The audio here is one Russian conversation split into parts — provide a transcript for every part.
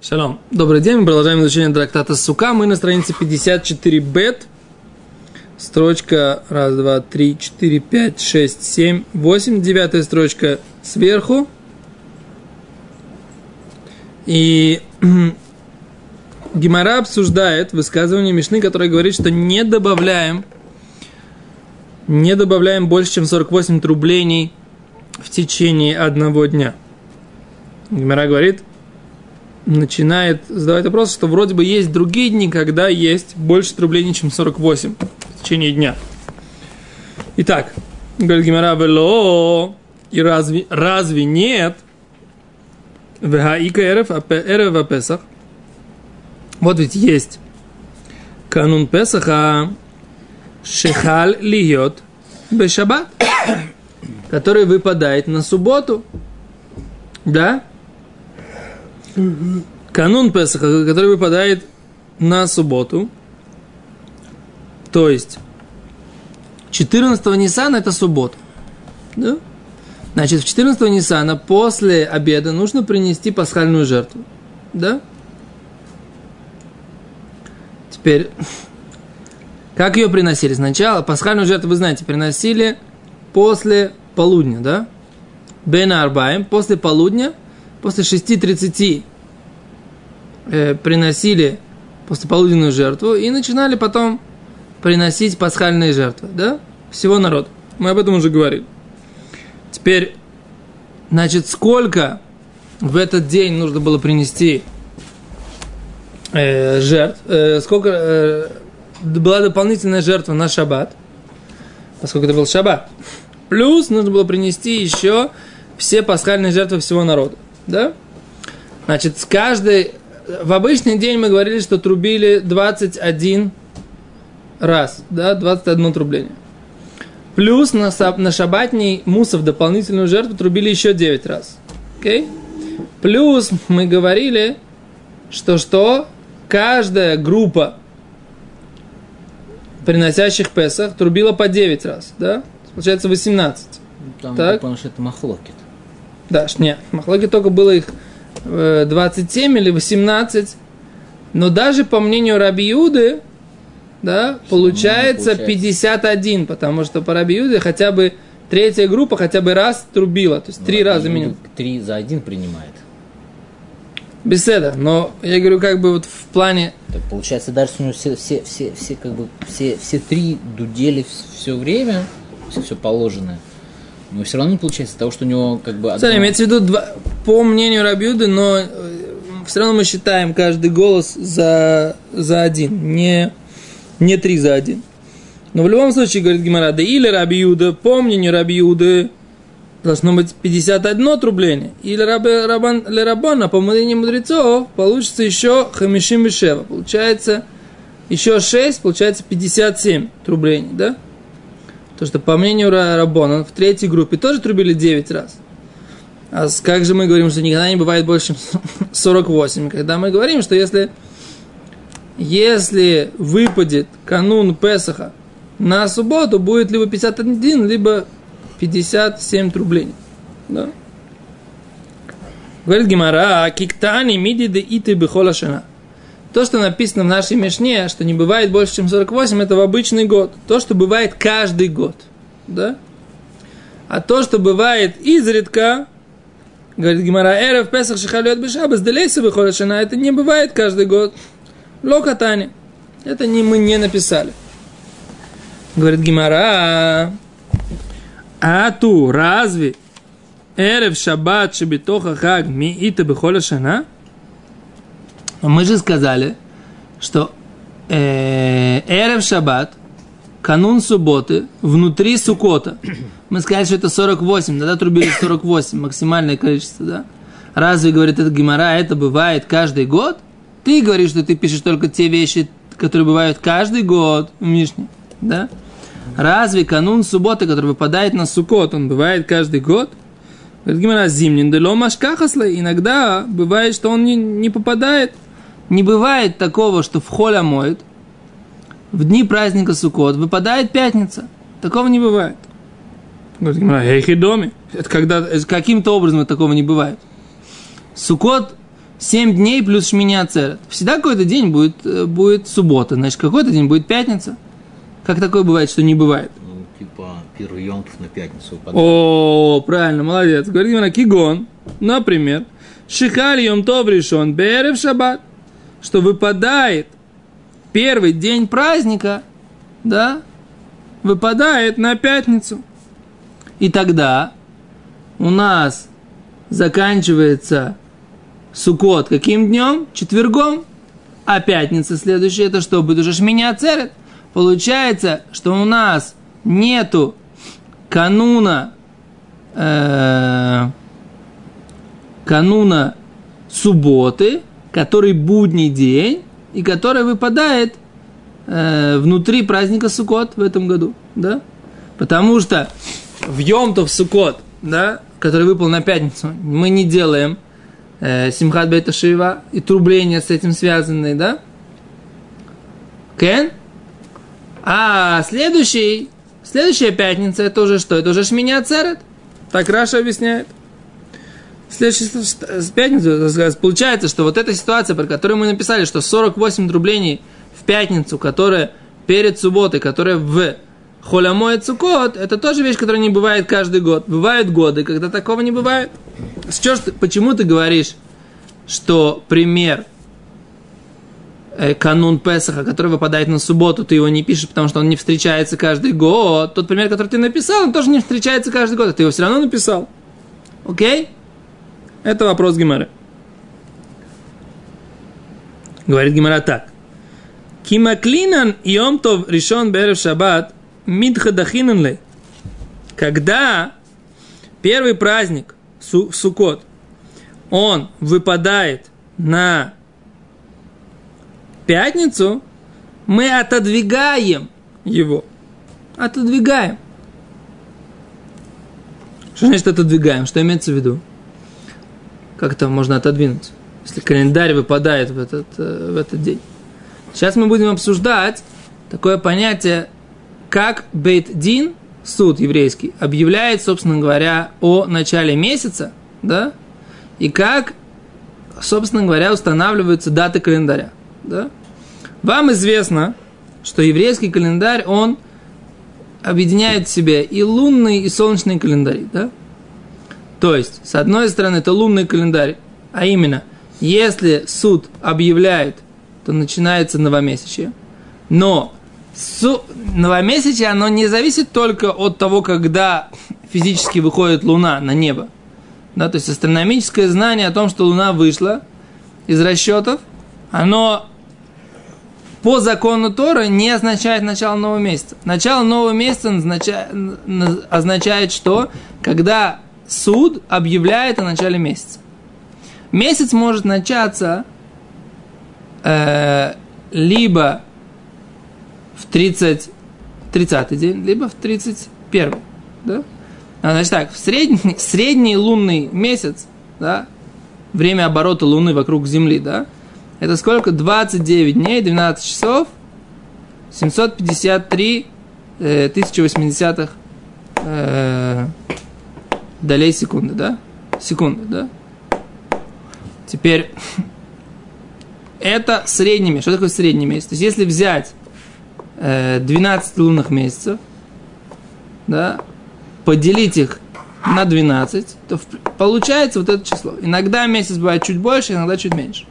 Шалом. Добрый день, мы продолжаем изучение трактата Сука. Мы на странице 54 бет. Строчка раз, два, три, четыре, пять, шесть, семь, восемь. Девятая строчка сверху. И Гимара обсуждает высказывание Мишны, которое говорит, что не добавляем, не добавляем больше, чем 48 трублений в течение одного дня. Гимара говорит, начинает задавать вопрос, что вроде бы есть другие дни, когда есть больше трублений, чем 48 в течение дня. Итак, говорит Гимара, вело, и разве, разве нет? Вегаика эрев, эрев а Песах. Вот ведь есть канун Песаха, шехаль льет бешабат, который выпадает на субботу. Да? Канун Песаха, который выпадает на субботу, то есть 14 Ниссана это суббота. Да? Значит, в 14 Ниссана после обеда нужно принести пасхальную жертву. Да? Теперь, как ее приносили? Сначала пасхальную жертву, вы знаете, приносили после полудня, да? Бена Арбаем, после полудня – после 6.30 э, приносили послеполуденную жертву и начинали потом приносить пасхальные жертвы, да? Всего народ. Мы об этом уже говорили. Теперь, значит, сколько в этот день нужно было принести э, жертв, э, сколько э, была дополнительная жертва на шаббат, поскольку это был шаббат. Плюс нужно было принести еще все пасхальные жертвы всего народа да? Значит, с каждой... В обычный день мы говорили, что трубили 21 раз, да, 21 трубление. Плюс на, на шабатний мусов дополнительную жертву трубили еще 9 раз. Окей? Okay? Плюс мы говорили, что что? Каждая группа приносящих Песах трубила по 9 раз, да? Получается 18. Там, так? потому что это махлокит. Да, нет, махлоки только было их 27 э, или 18. Но даже по мнению Раби Юды, да, получается, получается 51, потому что по Раби Юде хотя бы третья группа хотя бы раз трубила, то есть три ну, раза минимум. Три за один принимает. Беседа, но я говорю, как бы вот в плане... Так получается, дальше у него все, все, все, все, как бы, все, все три дудели все время, все, все положенное. Но все равно не получается того, что у него как бы... Одно... Смотри, имеется в виду, два, по мнению Рабиуды, но э, все равно мы считаем каждый голос за, за один, не, не три за один. Но в любом случае, говорит Гимара, да или Рабиуда, по мнению Рабиуды, должно быть 51 трубление. Или рабан, или рабана, по мнению мудрецов, получится еще хамишим бешева. Получается еще 6, получается 57 трублений, да? То, что по мнению Рабона в третьей группе тоже трубили 9 раз. А как же мы говорим, что никогда не бывает больше, чем 48? Когда мы говорим, что если, если выпадет канун Песаха на субботу, будет либо 51, либо 57 трублей. Да? Говорит Гимара, киктани миди де иты бихола шана. То, что написано в нашей Мишне, что не бывает больше, чем 48, это в обычный год. То, что бывает каждый год. Да? А то, что бывает изредка, говорит Гимара, эра в Песах шахалет бешабас, выходит шана, это не бывает каждый год. Локатани. Это не, мы не написали. Говорит Гимара, а ту, разве Эрев шаббат шебитоха хаг ми ита бихоля шана? Мы же сказали, что э, Эрев Шаббат, канун субботы, внутри Сукота. Мы сказали, что это 48, тогда трубили 48, максимальное количество, да? Разве, говорит этот Гимара, это бывает каждый год? Ты говоришь, что ты пишешь только те вещи, которые бывают каждый год в Мишне, да? Разве канун субботы, который выпадает на Сукот, он бывает каждый год? Говорит Гимара, зимний, да ломашкахасле, иногда бывает, что он не, не попадает – не бывает такого, что в холя моет, в дни праздника Суккот выпадает пятница. Такого не бывает. Говорит Гимара, доме. Это когда, каким-то образом такого не бывает. Суккот 7 дней плюс шминя церет. Всегда какой-то день будет, э, будет суббота, значит, какой-то день будет пятница. Как такое бывает, что не бывает? Ну, типа, первый йонтов на пятницу выпадает. О, правильно, молодец. Говорит кигон, например, шихаль йом тов решен, берев шаббат, что выпадает первый день праздника, да, выпадает на пятницу. И тогда у нас заканчивается Сукот каким днем? Четвергом. А пятница следующая, это что будет уже шминя церет? Получается, что у нас нету кануна э, кануна субботы, который будний день, и который выпадает э, внутри праздника Сукот в этом году, да? Потому что в Йомтов Сукот, да, который выпал на пятницу, мы не делаем э, Симхат Бета Шива и трубления с этим связанные, да? Кен? А следующий, следующая пятница, это уже что? Это уже Шминя Церет. Так Раша объясняет. Следующая пятница, получается, что вот эта ситуация, про которую мы написали, что 48 трублений в пятницу, которая перед субботой, которая в холямой цукот, это тоже вещь, которая не бывает каждый год. Бывают годы, когда такого не бывает. Ж ты, почему ты говоришь, что пример э, канун Песаха, который выпадает на субботу, ты его не пишешь, потому что он не встречается каждый год. Тот пример, который ты написал, он тоже не встречается каждый год, а ты его все равно написал. Окей? Это вопрос Гимары. Говорит Гимара так. Кимаклинан йомтов решен берев шаббат мидхадахинан лей. Когда первый праздник Сукот, он выпадает на пятницу, мы отодвигаем его. Отодвигаем. Что значит отодвигаем? Что имеется в виду? Как это можно отодвинуть, если календарь выпадает в этот, э, в этот день? Сейчас мы будем обсуждать такое понятие, как Бейт-Дин, суд еврейский, объявляет, собственно говоря, о начале месяца, да, и как, собственно говоря, устанавливаются даты календаря, да. Вам известно, что еврейский календарь, он объединяет в себе и лунный, и солнечный календарь, да. То есть, с одной стороны, это лунный календарь, а именно, если суд объявляет, то начинается новомесячие. Но су- новомесячие, оно не зависит только от того, когда физически выходит Луна на небо. Да, то есть астрономическое знание о том, что Луна вышла из расчетов, оно по закону Тора не означает начало нового месяца. Начало нового месяца означает, означает что? Когда суд объявляет о начале месяца. Месяц может начаться э, либо в 30, 30 день, либо в 31. Да? А, значит так, в средний, средний лунный месяц, да, время оборота Луны вокруг Земли, да, это сколько? 29 дней, 12 часов, 753 э, 1080 э, долей секунды, да? Секунды, да? Теперь, это средний месяц. Что такое средний месяц? То есть, если взять э, 12 лунных месяцев, да, поделить их на 12, то получается вот это число. Иногда месяц бывает чуть больше, иногда чуть меньше.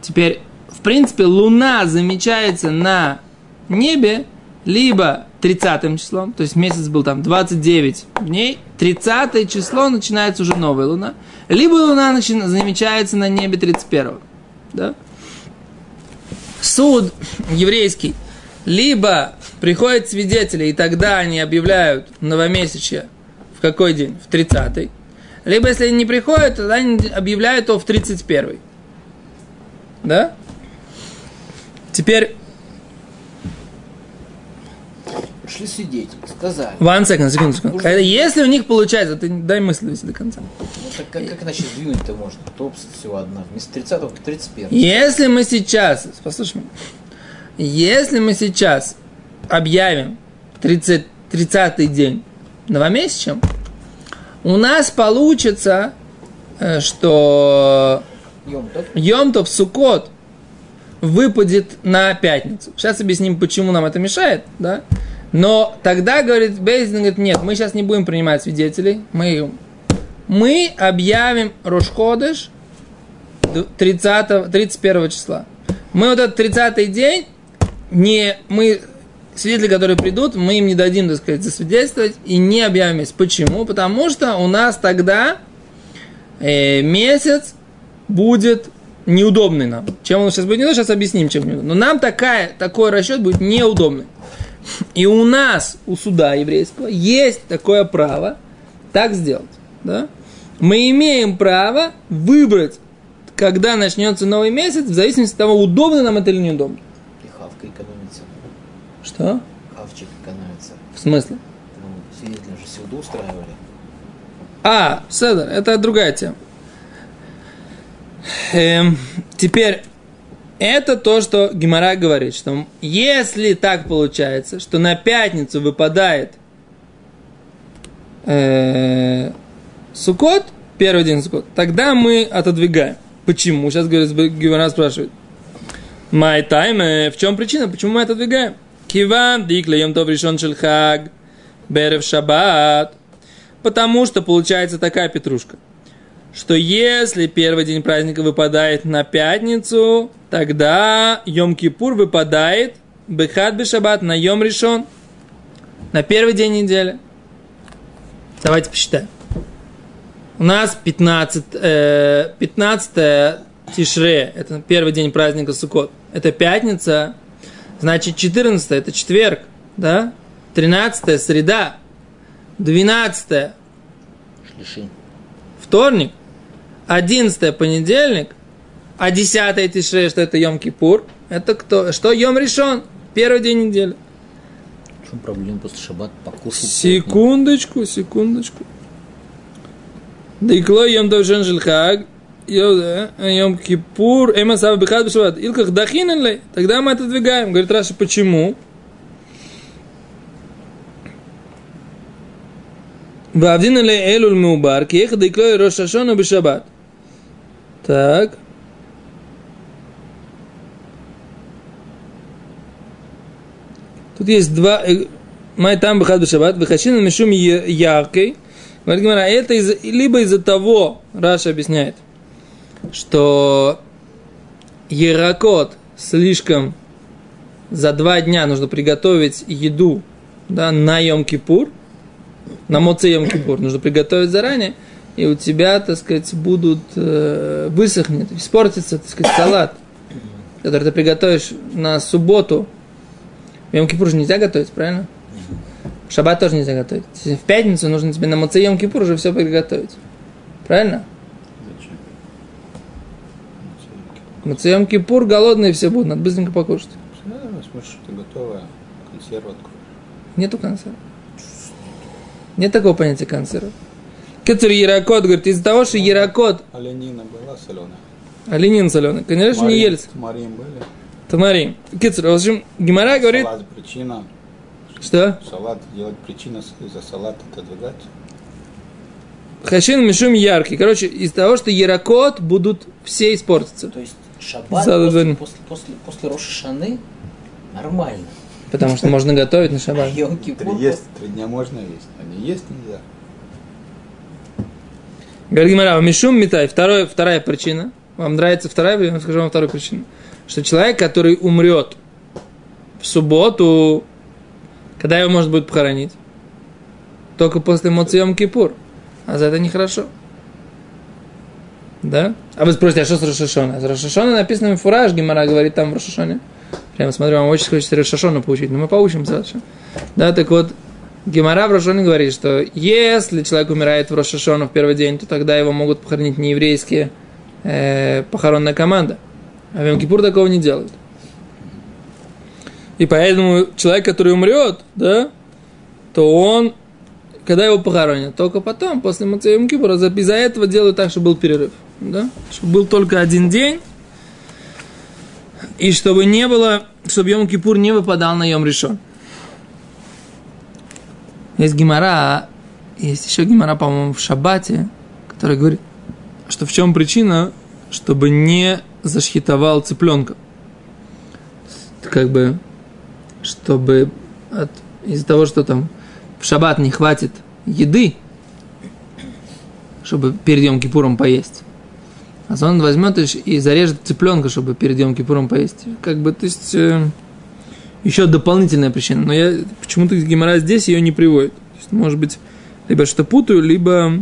Теперь, в принципе, луна замечается на небе либо 30 числом, то есть месяц был там 29 дней, 30 число начинается уже новая луна, либо луна начи- замечается на небе 31. Да? Суд еврейский, либо приходят свидетели, и тогда они объявляют новомесячье в какой день? В 30 Либо если они не приходят, тогда они объявляют его в 31 Да? Теперь Пришли свидетели, сказали. One second, секунду, секунду. Это Если у них получается, ты дай мысль до конца. Ну, так как, как иначе сдвинуть-то можно? То всего одна. Вместо 30 к 31. Если мы сейчас, послушай меня, если мы сейчас объявим 30, 30 день новомесячем, у нас получится, э, что. Йомтов Сукот выпадет на пятницу. Сейчас объясним, почему нам это мешает, да? Но тогда, говорит, Бейзин говорит, нет, мы сейчас не будем принимать свидетелей, мы, мы объявим Рошходыш 30, 31 числа. Мы вот этот 30 день, не, мы, свидетели, которые придут, мы им не дадим, так сказать, засвидетельствовать и не объявим месяц. Почему? Потому что у нас тогда э, месяц будет неудобный нам. Чем он сейчас будет неудобный, сейчас объясним, чем неудобный. Но нам такая, такой расчет будет неудобный. И у нас, у суда еврейского, есть такое право так сделать. Да? Мы имеем право выбрать, когда начнется новый месяц, в зависимости от того, удобно нам это или неудобно. И хавка экономится. Что? Хавчик экономится. В смысле? Ну, свидетели же сюда устраивали. А, Седер, это другая тема. Эм, теперь, это то, что Гимара говорит, что если так получается, что на пятницу выпадает э, Сукот, первый день Сукот, тогда мы отодвигаем. Почему? Сейчас говорит, Гимара спрашивает. Май тайм, в чем причина? Почему мы отодвигаем? Киван, дикля, йом тов решен шельхаг, берев шаббат. Потому что получается такая петрушка – что если первый день праздника выпадает на пятницу, тогда Йом-Кипур выпадает Бехат Бешабат на Йом решен на первый день недели. Давайте посчитаем. У нас 15, э, 15 Тишре, это первый день праздника Суккот. Это пятница, значит 14 это четверг, да? 13 среда, 12 Шлиши. вторник, 11 понедельник, а десятое тише, что это Йом-Кипур, это кто? Что Йом решен? Первый день недели. В чем проблема после шаббат покушать? Секундочку, Секундочку, секундочку. Декло Йом Довшен Жильхаг, э, Йом Кипур, Эма Сава Бихад Бешабат. Илках Дахинен ли? Тогда мы отодвигаем. Говорит Раша, почему? Вавдин ли Элуль Меубар, Киеха Декло Рошашона Бешабат. Так. Тут есть два... Май там бахад бешабат, выхащина мишум яркой. Говорит Гимара, это из, либо из-за того, Раша объясняет, что Яракот слишком за два дня нужно приготовить еду да, на Йом-Кипур, на Моце Йом-Кипур нужно приготовить заранее, и у тебя, так сказать, будут э, высохнет, испортится, так сказать, салат, который ты приготовишь на субботу. Йом Кипур же нельзя готовить, правильно? Шаббат тоже нельзя готовить. В пятницу нужно тебе на Моце Йом Кипур уже все приготовить. Правильно? Зачем? Моце Кипур голодные все будут, надо быстренько покушать. Да, смотришь, что готовая, консерву откроешь. Нету консерва. Нет такого понятия консерва. Кетер Яракот говорит, из-за того, что Яракот, Оленина была соленая. оленин соленый, конечно, не ели. Марин были. Тамарим. Кетер, в общем, Гимара говорит, Салат причина. что? Салат делать причина с- из-за салата отодвигать. Хашин Мишум яркий. Короче, из-за того, что Яракот будут все испортиться. То есть шаббат За после, после, после, после Роша Шаны нормально. Потому что можно готовить на шаббат. Есть, три дня можно есть, а не есть нельзя. Говорит Гимара, Мишум Митай. Второе, вторая причина. Вам нравится вторая, я скажу вам вторую причину. Что человек, который умрет в субботу, когда его можно будет похоронить? Только после Моцием Кипур. А за это нехорошо. Да? А вы спросите, а что с Рошашона? С Рошашона написано фураж, Гимара говорит там в Рошашоне. Прямо смотрю, вам очень хочется Рошашона получить, но мы поучимся дальше. Да, так вот, Гемора в Рошоне говорит, что если человек умирает в Рошашона в первый день, то тогда его могут похоронить не еврейские э, похоронная команда. А в Йом-Кипур такого не делают. И поэтому человек, который умрет, да, то он, когда его похоронят, только потом, после Йом Кипура, из-за этого делают так, чтобы был перерыв. Да? Чтобы был только один день, и чтобы не было, чтобы Йом Кипур не выпадал на Йом Решон. Есть гемора, есть еще гемора, по-моему, в Шаббате, который говорит, что в чем причина, чтобы не зашхитовал цыпленка. Как бы, чтобы от, из-за того, что там в шаббат не хватит еды, чтобы перед Йом Кипуром поесть. А он возьмет и зарежет цыпленка, чтобы перед Йом Кипуром поесть. Как бы, то есть, э, еще дополнительная причина. Но я почему-то Гемора здесь ее не приводит. То есть, может быть, либо что путаю, либо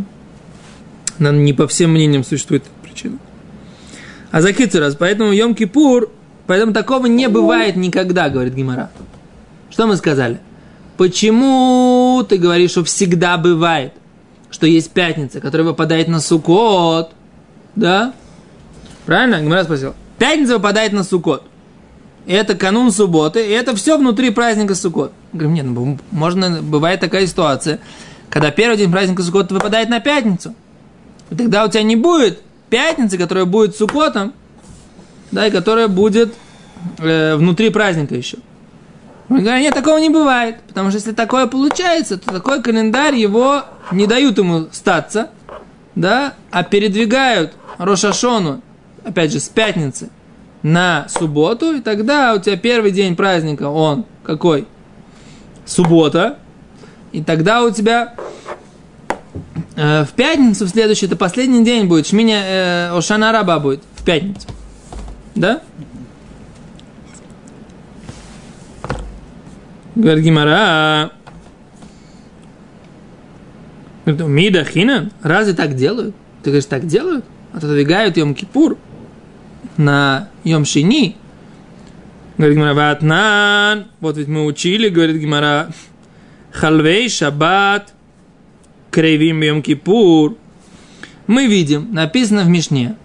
не по всем мнениям существует причина. А за раз, поэтому Йом Кипур, поэтому такого не бывает никогда, говорит Гимара. Что мы сказали? Почему ты говоришь, что всегда бывает, что есть пятница, которая выпадает на Сукот? Да? Правильно? Гимара спросил. Пятница выпадает на Сукот. Это канун субботы, и это все внутри праздника Сукот. Говорим, нет, ну, можно, бывает такая ситуация, когда первый день праздника Сукот выпадает на пятницу. И тогда у тебя не будет пятницы, которая будет Сукотом, да, и которая будет э, внутри праздника еще. Мы говорим, нет, такого не бывает. Потому что если такое получается, то такой календарь его не дают ему статься, да, а передвигают Рошашону, опять же, с пятницы на субботу, и тогда у тебя первый день праздника, он какой? Суббота. И тогда у тебя в пятницу, в следующий, это последний день будет, Шминя э, Ошана Раба будет в пятницу. Да? Говорит Гимара. Мида Хинан, разве так делают? Ты говоришь, так делают? Отодвигают Йом Кипур на Йом Шини. Говорит Гимара, Ватнан. Вот ведь мы учили, говорит Гимара, Халвей Шаббат, Крейвим Йом Кипур. Мы видим, написано в Мишне,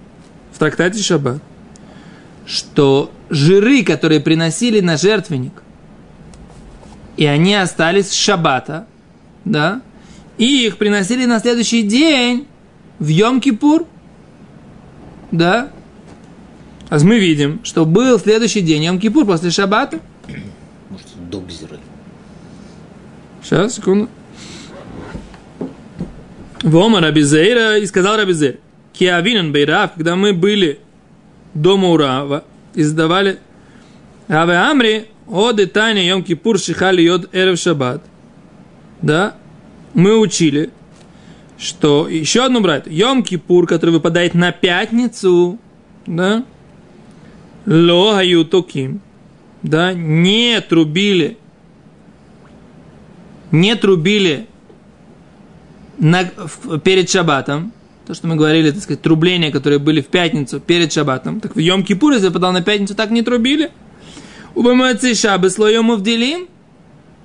в трактате Шаббат, что жиры, которые приносили на жертвенник, и они остались с шаббата, да, и их приносили на следующий день в Йом-Кипур, да, а мы видим, что был следующий день Йом-Кипур после шаббата. Может, догзеры. Сейчас, секунду. Вома Рабизейра и сказал Рабизейр, Киавинан Бейрав, когда мы были дома Урава и сдавали Раве Амри, о детайне Йом Кипур Шихали Йод Эрев Шаббат. Да, мы учили, что еще одну брать, Йом Кипур, который выпадает на пятницу, да, Ло Хаютоким, да, не трубили, не трубили на, в, перед Шаббатом, то, что мы говорили, так сказать, трубления, которые были в пятницу перед Шаббатом, так в Йом Кипур, если выпадал на пятницу, так не трубили – у Бамацей Шабы слоем вделим,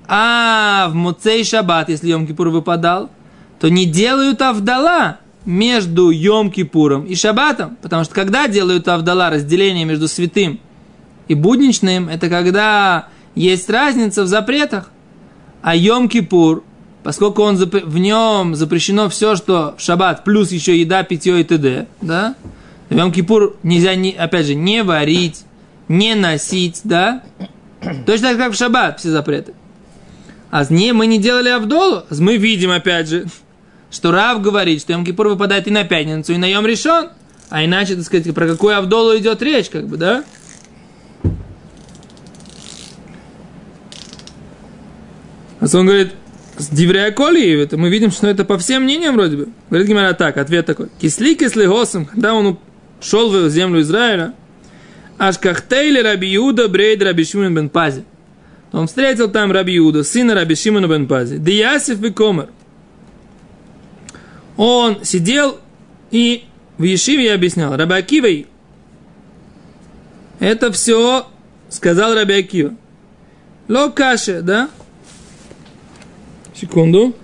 а в Муцей Шаббат, если Йом Кипур выпадал, то не делают Авдала между Йом Кипуром и Шаббатом. Потому что когда делают Авдала, разделение между святым и будничным, это когда есть разница в запретах. А Йом Кипур, поскольку он в нем запрещено все, что в Шаббат, плюс еще еда, питье и т.д., да, в Йом Кипур нельзя, не, опять же, не варить, не носить, да? Точно так, как в шаббат все запреты. А не, мы не делали Авдолу. Мы видим, опять же, что Рав говорит, что Йом Кипур выпадает и на пятницу, и на Йом решен. А иначе, так сказать, про какую Авдолу идет речь, как бы, да? А он говорит, с Диврия Коли, это мы видим, что это по всем мнениям вроде бы. Говорит Гимара так, ответ такой. Кисли кисли госом, когда он шел в землю Израиля, Ашкахтейли Раби Юда Брейд Раби Шимон бен Пази. Он встретил там Раби Юда, сына Раби Шимона бен Пази. Диясиф и Комер. Он сидел и в Ешиве объяснял. Раби Акивой. Это все сказал Раби Акива. Ло каше, да? Секунду.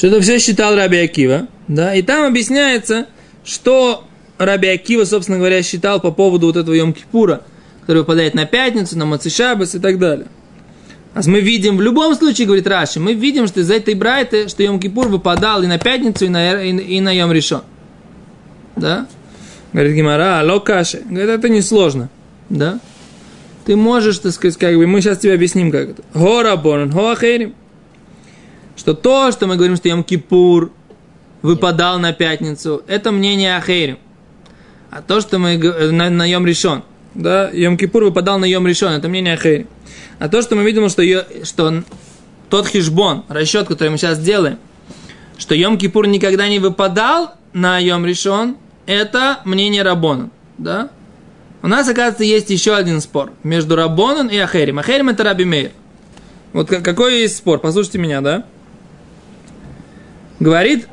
что это все считал Раби Акива, да, и там объясняется, что Раби Акива, собственно говоря, считал по поводу вот этого Йом-Кипура, который выпадает на пятницу, на Мацишабас и так далее. А мы видим, в любом случае, говорит Раши, мы видим, что из этой брайты, что Йом-Кипур выпадал и на пятницу, и на, и, и на Йом Ришон. Да? Говорит Гимара, алло каши. Говорит, это несложно. Да? ты можешь, так сказать, как бы, мы сейчас тебе объясним, как это. Горабонан, хоахерим. Что то, что мы говорим, что Йом-Кипур выпадал на пятницу, это мнение Ахерим. А то, что мы г- на, на Йом решен, да, Йом-Кипур выпадал на Йом решен, это мнение Ахерим. А то, что мы видим, что, что тот хижбон, расчет, который мы сейчас делаем, что Йом-Кипур никогда не выпадал на Йом решен, это мнение Рабона, да? У нас, оказывается, есть еще один спор между Рабоном и Ахерим. Ахерим это Раби Мейр. Вот ка- какой есть спор? Послушайте меня, да? Говорит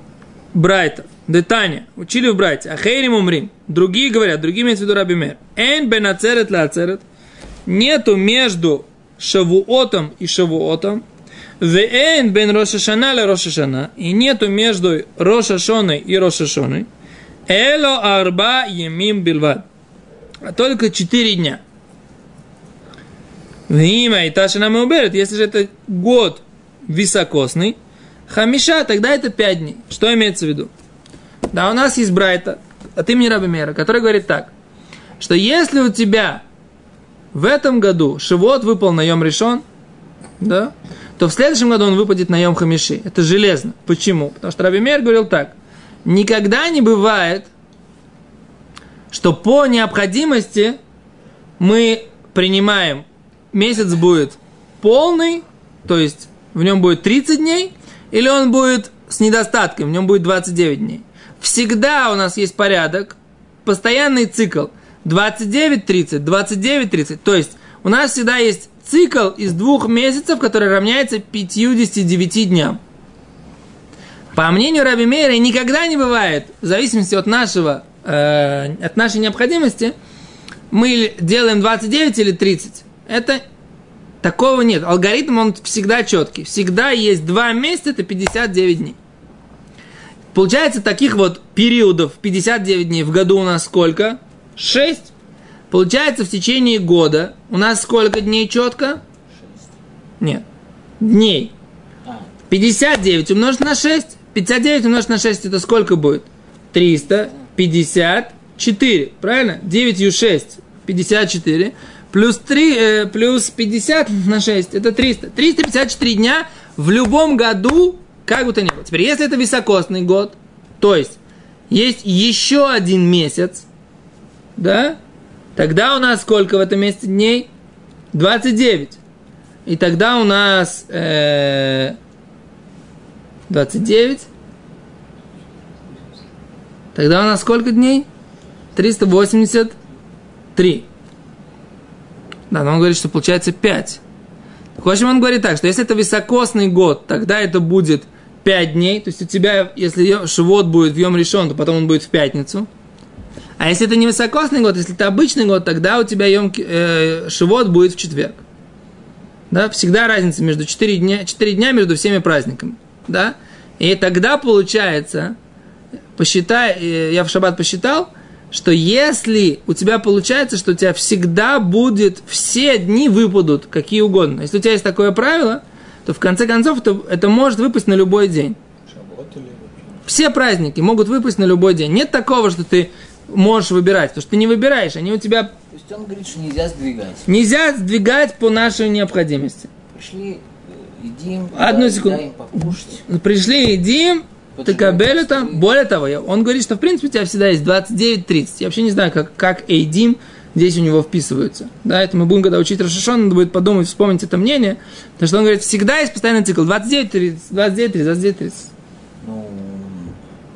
Брайта, Детания, учили в Брайте, Ахерим умрим. Другие говорят, другие имеют в виду Раби Мейр. Эн бен ацерет ла ацерет. Нету между Шавуотом и Шавуотом. Вен бен Рошашана ла Рошашана. И нету между Рошашоной и Рошашоной. Эло арба емим билвад. А только 4 дня. Вима и Ташина уберет, если же это год високосный, хамиша, тогда это 5 дней. Что имеется в виду? Да, у нас есть Брайта, от имени Раби Мера, который говорит так, что если у тебя в этом году Шивот выпал на Йом Решон, да, то в следующем году он выпадет на Йом Хамиши. Это железно. Почему? Потому что Раби Мер говорил так, никогда не бывает, что по необходимости мы принимаем, месяц будет полный, то есть в нем будет 30 дней, или он будет с недостатком, в нем будет 29 дней. Всегда у нас есть порядок, постоянный цикл 29-30, 29-30. То есть у нас всегда есть цикл из двух месяцев, который равняется 59 дням. По мнению Раби Мейра, никогда не бывает, в зависимости от нашего, э, от нашей необходимости, мы делаем 29 или 30. Это такого нет. Алгоритм, он всегда четкий. Всегда есть два месяца, это 59 дней. Получается, таких вот периодов 59 дней в году у нас сколько? 6. Получается, в течение года у нас сколько дней четко? Нет. Дней. А, 59 умножить на 6. 59 умножить на 6 это сколько будет? 354. Правильно? 9 ю 6. 54. Плюс 3, э, плюс 50 на 6. Это 300. 354 дня в любом году, как бы то ни было. Теперь, если это високосный год, то есть есть еще один месяц, да? Тогда у нас сколько в этом месяце дней? 29. И тогда у нас э, 29. Тогда у нас сколько дней? 383. Да, но он говорит, что получается 5. В общем, он говорит так, что если это високосный год, тогда это будет 5 дней. То есть у тебя, если шивот будет в Йом решен, то потом он будет в пятницу. А если это не високосный год, если это обычный год, тогда у тебя йом, э, шивот будет в четверг. Да, всегда разница между 4 дня, 4 дня между всеми праздниками. Да? И тогда получается, посчитай, э, я в шаббат посчитал, что если у тебя получается, что у тебя всегда будет, все дни выпадут, какие угодно. Если у тебя есть такое правило, то в конце концов это, это может выпасть на любой день. Шаббат или? Все праздники могут выпасть на любой день. Нет такого, что ты можешь выбирать, потому что ты не выбираешь, они у тебя то есть он говорит, что нельзя сдвигать. нельзя сдвигать по нашей необходимости. Пришли, едим, Одну секунду. дай им покушать. Пришли, едим, ты кабели там. Более того, я- он говорит, что в принципе у тебя всегда есть 29-30. Я вообще не знаю, как, как Эйдим здесь у него вписываются. Да, это мы будем, когда учить Рашишон, надо будет подумать, вспомнить это мнение. Потому что он говорит, всегда есть постоянный цикл 29-30, 29-30, 29-30.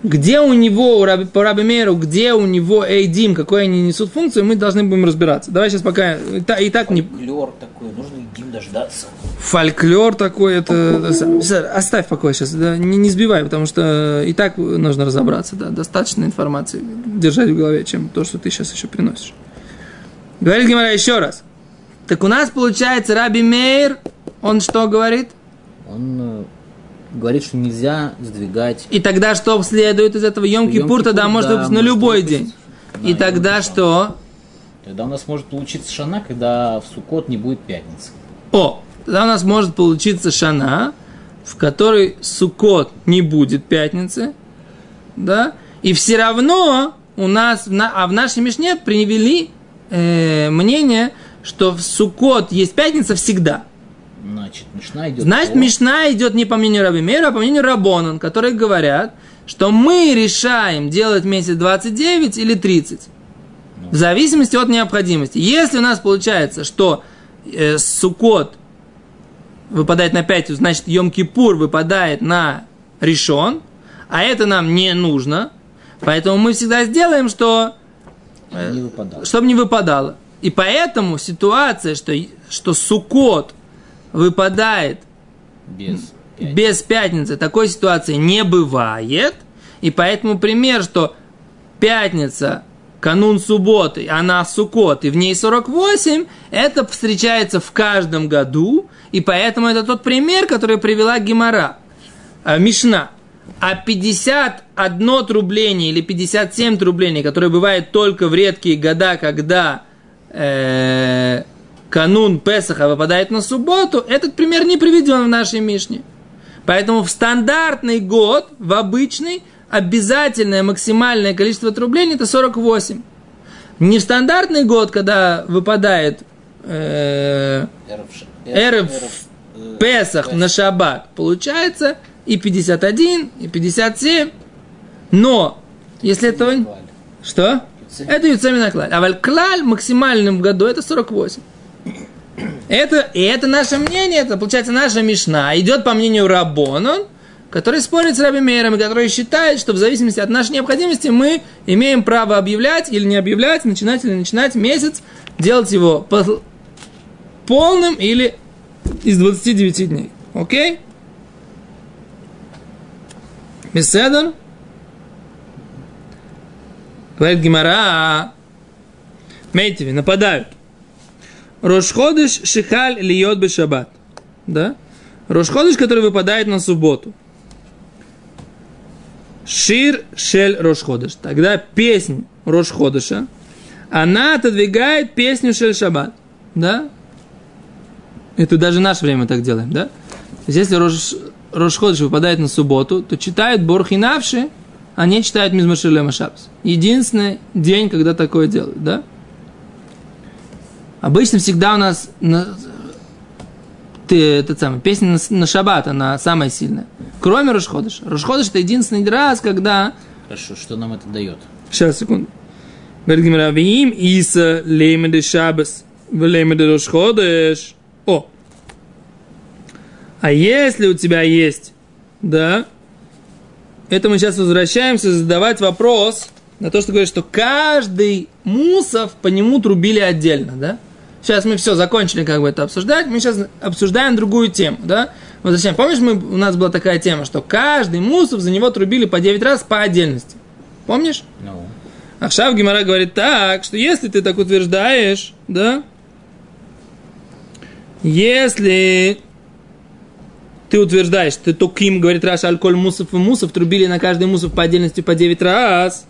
Где у него, у Раби, по Раби Мейеру, где у него Эйдим, какой они несут функцию, мы должны будем разбираться. Давай сейчас пока, и, та- и так не, фольклор такой, нужно едим дождаться. фольклор такой, это, оставь покой сейчас, да, не, не сбивай, потому что и так нужно разобраться, да, достаточно информации держать в голове, чем то, что ты сейчас еще приносишь. Говорит Гимара еще раз. Так у нас получается Раби Мейр, он что говорит? Он э, говорит, что нельзя сдвигать. И тогда что следует из этого? Йом-Кипур тогда Йом-Кипур, может да, выпасть на любой день. Да, И тогда что? Тогда у нас может получиться шана, когда в Суккот не будет пятницы. О, тогда у нас может получиться шана, в которой Суккот не будет пятницы, да, и все равно у нас, а в нашей Мишне привели э, мнение, что в Суккот есть пятница всегда. Значит, Мишна идет. Значит, по- Мишна идет не по мнению Раби Мейра, а по мнению Рабонан, которые говорят, что мы решаем делать месяц 29 или 30. В зависимости от необходимости. Если у нас получается, что э, Суккот выпадает на пятницу, значит, Йом-Кипур выпадает на решен, а это нам не нужно, поэтому мы всегда сделаем, что Не чтобы не выпадало. И поэтому ситуация, что, что Суккот выпадает Без. пять. без пятницы, такой ситуации не бывает. И поэтому пример, что пятница, канун субботы, она Суккот, и в ней 48, это встречается в каждом году. И поэтому это тот пример, который привела Гимара, э, Мишна. А 51 трубление или 57 трубление, которое бывает только в редкие года, когда э, канун Песаха выпадает на субботу, этот пример не приведен в нашей Мишне. Поэтому в стандартный год, в обычный, обязательное максимальное количество трублений это 48. Не в стандартный год, когда выпадает э, ш- Эрев э, Песах на шаббат, получается и 51, и 57. Но, если этого... Что? Это Юцемина Клаль. А Клаль максимальным в году это 48. Это, и это наше мнение, это получается наша Мишна. Идет по мнению Рабонон, который спорит с Раби Мейером, и который считает, что в зависимости от нашей необходимости мы имеем право объявлять или не объявлять, начинать или не начинать месяц, делать его по- полным или из 29 дней. Окей? Беседер? Говорит Гимара, Мейтиви, нападают. Рошходыш шихаль льет бы шаббат. Да? Рошходыш, который выпадает на субботу. Шир шель Рошходыш. Тогда песнь Рошходыша, она отодвигает песню шель шаббат. Да? Это даже в наше время так делаем, да? То есть, если Рош, Рошходыш выпадает на субботу, то читают Борхинавши, а не читают Мизмашилема Шабс. Единственный день, когда такое делают, да? Обычно всегда у нас на, ты, этот самый, песня на, на шаббат, она самая сильная. Кроме Рошходыша. Рошходыш это единственный раз, когда... Хорошо, что нам это дает? Сейчас, секунду. Говорит Гимара, «Виим иса леймеде шабас, леймеде Рошходыш». О! А если у тебя есть, да, это мы сейчас возвращаемся задавать вопрос на то, что говорит, что каждый мусов по нему трубили отдельно, да? Сейчас мы все закончили как бы это обсуждать, мы сейчас обсуждаем другую тему, да? Вот зачем? Помнишь, мы, у нас была такая тема, что каждый мусов за него трубили по 9 раз по отдельности. Помнишь? Ну, Ахшав Гимара говорит так, что если ты так утверждаешь, да, если ты утверждаешь, ты токим, говорит Раша, алкоголь мусов и мусов, трубили на каждый мусов по отдельности по 9 раз,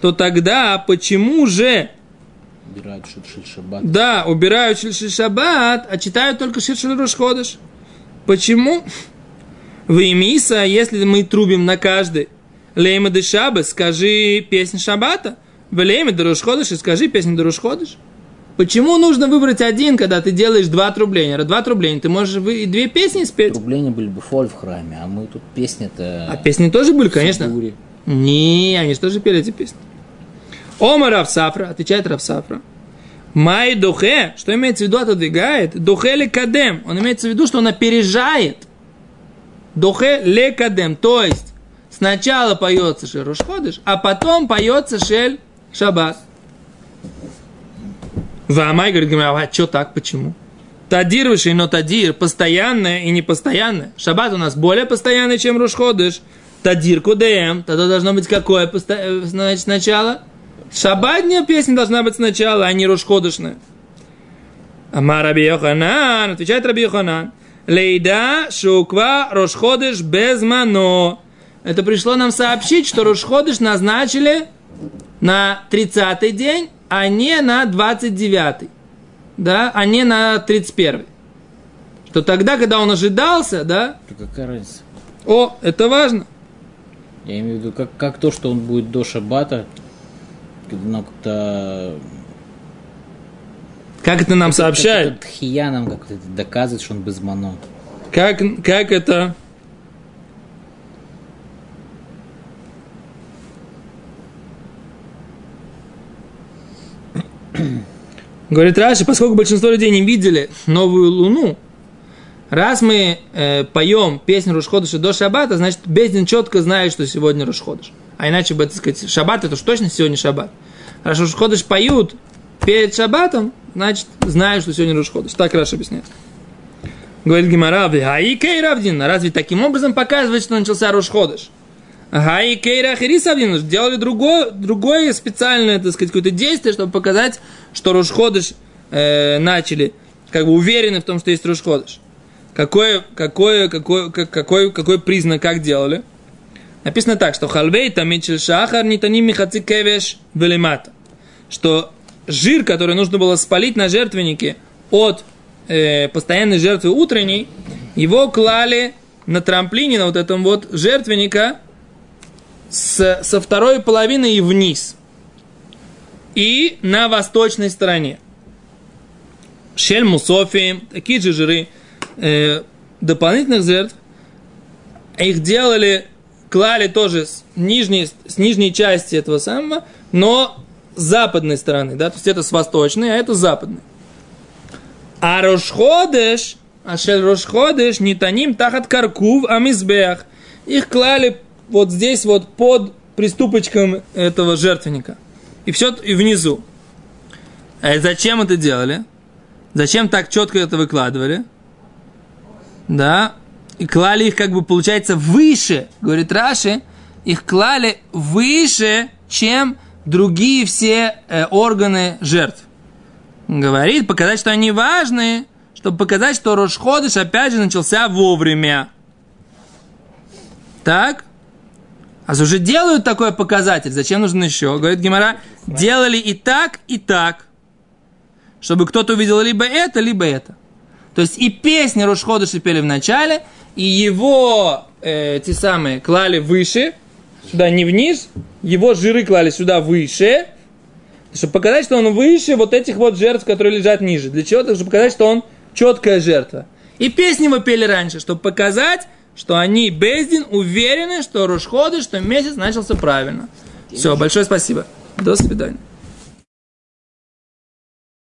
то тогда почему же, убирают шаббат. да, убирают шаббат, а читают только шиши Рошходыш? Почему? В Имиса, если мы трубим на каждый Лейма де Шаба, скажи песню Шаббата. В Лейма де Рошходыш, скажи песню де Рошходыш. Почему нужно выбрать один, когда ты делаешь два трубления? Два трубления, ты можешь вы- и две песни спеть. Трубления были бы фоль в храме, а мы тут песни-то... А песни тоже были, конечно. Не, они же тоже пели эти песни. Ома Равсафра, отвечает Равсафра. Май духе, что имеется в виду отодвигает? Духе ле кадем. Он имеется в виду, что он опережает. Духе ле кадем. То есть, сначала поется шель Рошходыш, а потом поется шель Шаббат. Вамай говорит, а что так, почему? Тадир выше, но тадир, постоянное и непостоянное. Шаббат у нас более постоянный, чем Рушходыш. Тадир кудем, тогда должно быть какое посто- э, значит, сначала? Шаббатная песня должна быть сначала, а не Рушходышная. Ама Раби Йоханан, отвечает Раби Йоханан. Лейда шуква Рошходыш без мано. Это пришло нам сообщить, что Рошходыш назначили на 30-й день, а не на 29-й. Да, а не на 31-й. Что тогда, когда он ожидался, да, Да какая разница? о, это важно. Я имею в виду, как, как то, что он будет до шаббата, ну, как-то... Как это нам сообщает? Как, как Хия нам как это доказывает, что он без мано. Как, как это... Говорит Раши, поскольку большинство людей не видели новую луну, раз мы э, поем песню Рушходыша до Шаббата, значит, Бездин четко знает, что сегодня Рушходыш. А иначе бы, так сказать, Шаббат, это уж точно сегодня Шаббат. Раз Рушходыш поют перед Шаббатом, значит, знают, что сегодня Рушходыш. Так Раши объясняет. Говорит Гимара, Гаи Кейравдин, разве таким образом показывает, что начался Рушходыш? Гаи Кейра Хирисавдин, делали другое, другое специальное, так сказать, какое-то действие, чтобы показать, что Рушходыш э, начали, как бы уверены в том, что есть Рушходыш. Какой, какой, какой, какой, какой признак, как делали? Написано так, что халвей тамичел шахар нитани михаци кевеш велимата. Что жир, который нужно было спалить на жертвеннике от э, постоянной жертвы утренней, его клали на трамплине, на вот этом вот жертвенника с, со второй половины и вниз. И на восточной стороне. Шель мусофи, такие же жиры э, дополнительных жертв, их делали, клали тоже с нижней, с нижней части этого самого, но с западной стороны, да, то есть это с восточной, а это с западной. А Рошходеш, Ашель Рошходеш, Нитаним Тахат Каркув Амизбех. Их клали вот здесь вот под приступочком этого жертвенника. И все и внизу. А зачем это делали? Зачем так четко это выкладывали? Да. И клали их, как бы, получается, выше, говорит Раши, их клали выше, чем другие все э, органы жертв. Говорит, показать, что они важные, чтобы показать, что Рошходыш опять же начался вовремя. Так? А уже делают такой показатель. Зачем нужен еще? Говорит Гимара, делали и так, и так. Чтобы кто-то увидел либо это, либо это. То есть и песни Рошходыша пели в начале, и его э, те самые клали выше, сюда не вниз, его жиры клали сюда выше, чтобы показать, что он выше вот этих вот жертв, которые лежат ниже. Для чего? Чтобы показать, что он четкая жертва. И песни мы пели раньше, чтобы показать, что они, Бездин, уверены, что Рушходы, что месяц начался правильно. Все, большое спасибо. До свидания.